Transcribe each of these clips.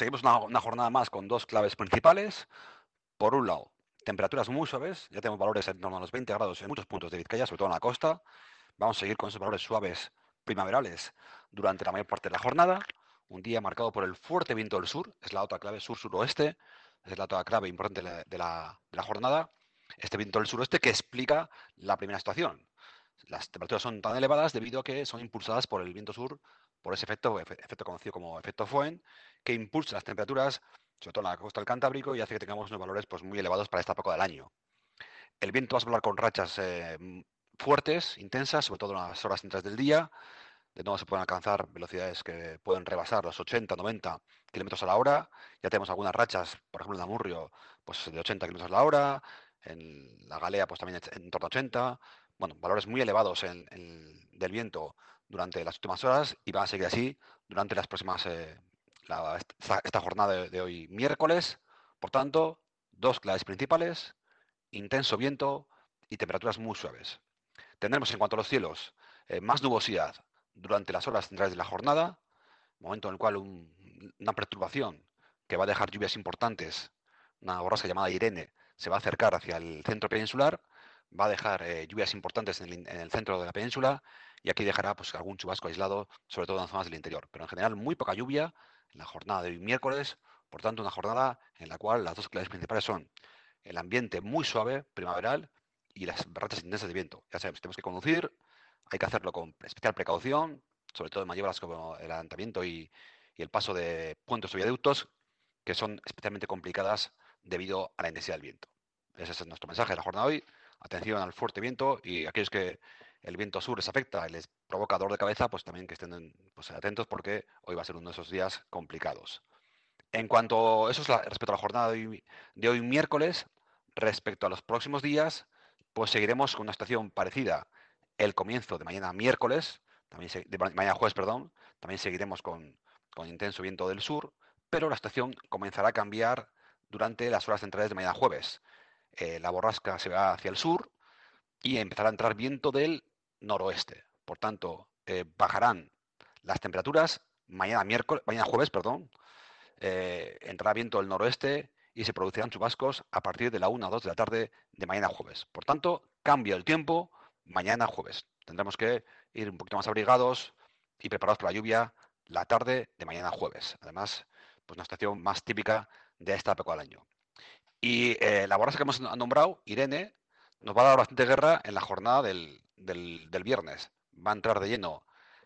seguimos una, jornada más con dos claves principales. Por un lado, temperaturas muy suaves, ya tenemos valores en torno a los 20 grados en muchos puntos de Vizcaya, sobre todo en la costa. Vamos a seguir con esos valores suaves primaverales durante la mayor parte de la jornada. Un día marcado por el fuerte viento del sur, es la otra clave sur-suroeste, es la otra clave importante de la, de la jornada. Este viento del suroeste que explica la primera situación. Las temperaturas son tan elevadas debido a que son impulsadas por el viento sur por ese efecto, efecto conocido como efecto Foehn, que impulsa las temperaturas, sobre todo en la costa del Cantábrico, y hace que tengamos unos valores pues, muy elevados para esta época del año. El viento va a hablar con rachas eh, fuertes, intensas, sobre todo en las horas centrales del día. De nuevo se pueden alcanzar velocidades que pueden rebasar los 80, 90 kilómetros a la hora. Ya tenemos algunas rachas, por ejemplo en Amurrio, pues de 80 kilómetros a la hora. En la Galea, pues también en torno a 80. Bueno, valores muy elevados del viento durante las últimas horas y va a seguir así durante las próximas, eh, esta, jornada de, hoy miércoles. Por tanto, dos claves principales, intenso viento y temperaturas muy suaves. Tendremos en cuanto a los cielos eh, más nubosidad durante las horas centrales de la jornada, momento en el cual una perturbación que va a dejar lluvias importantes, una borrasca llamada Irene, se va a acercar hacia el centro peninsular, va a dejar eh, lluvias importantes en el centro de la península y aquí dejará pues, algún chubasco aislado, sobre todo en zonas del interior. Pero en general muy poca lluvia en la jornada de hoy miércoles, por tanto una jornada en la cual las dos claves principales son el ambiente muy suave, primaveral, y las rachas intensas de viento. Ya sabemos, tenemos que conducir, hay que hacerlo con especial precaución, sobre todo en maniobras como el adelantamiento y, y el paso de puentes o viaductos, que son especialmente complicadas debido a la intensidad del viento. Ese es nuestro mensaje de la jornada de hoy. Atención al fuerte viento y aquellos que el viento sur les afecta y les provoca dolor de cabeza, pues también que estén pues, atentos porque hoy va a ser uno de esos días complicados. En cuanto a eso es respecto a la jornada de hoy, miércoles, respecto a los próximos días, pues seguiremos con una estación parecida el comienzo de mañana miércoles, también de mañana jueves, perdón, también seguiremos con, intenso viento del sur, pero la estación comenzará a cambiar durante las horas centrales de mañana jueves. Eh, la borrasca se va hacia el sur y empezará a entrar viento del noroeste. Por tanto, eh, bajarán las temperaturas mañana miércoles, mañana jueves, perdón, eh, entrará viento del noroeste y se producirán chubascos a partir de la 1 o 2 de la tarde de mañana jueves. Por tanto, cambia el tiempo mañana jueves. Tendremos que ir un poquito más abrigados y preparados para la lluvia la tarde de mañana jueves. Además, pues una estación más típica de esta época del año. Y eh, la borrasca que hemos nombrado, Irene, nos va a dar bastante guerra en la jornada del, viernes. Va a entrar de lleno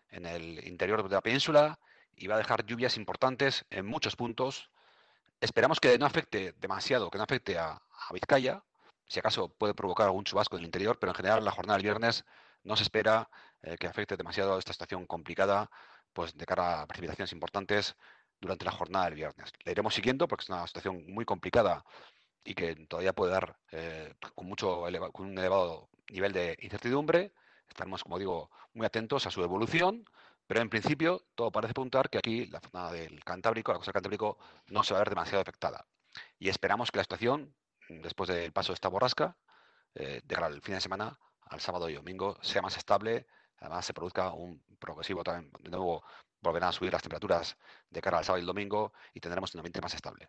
en el interior de la península y va a dejar lluvias importantes en muchos puntos. Esperamos que no afecte demasiado, que no afecte a, Vizcaya. Si acaso puede provocar algún chubasco en el interior, pero en general la jornada del viernes no se espera eh, que afecte demasiado a esta estación complicada, pues de cara a precipitaciones importantes durante la jornada del viernes. La iremos siguiendo porque es una situación muy complicada y que todavía puede dar eh, con, mucho con un elevado nivel de incertidumbre. Estaremos, como digo, muy atentos a su evolución, pero en principio todo parece apuntar que aquí la zona del Cantábrico, la costa del Cantábrico, no se va a ver demasiado afectada. Y esperamos que la situación, después del paso de esta borrasca, eh, de cara al fin de semana, al sábado y domingo, sea más estable, además se produzca un progresivo también, de nuevo volverán a subir las temperaturas de cara al sábado y el domingo y tendremos un ambiente más estable.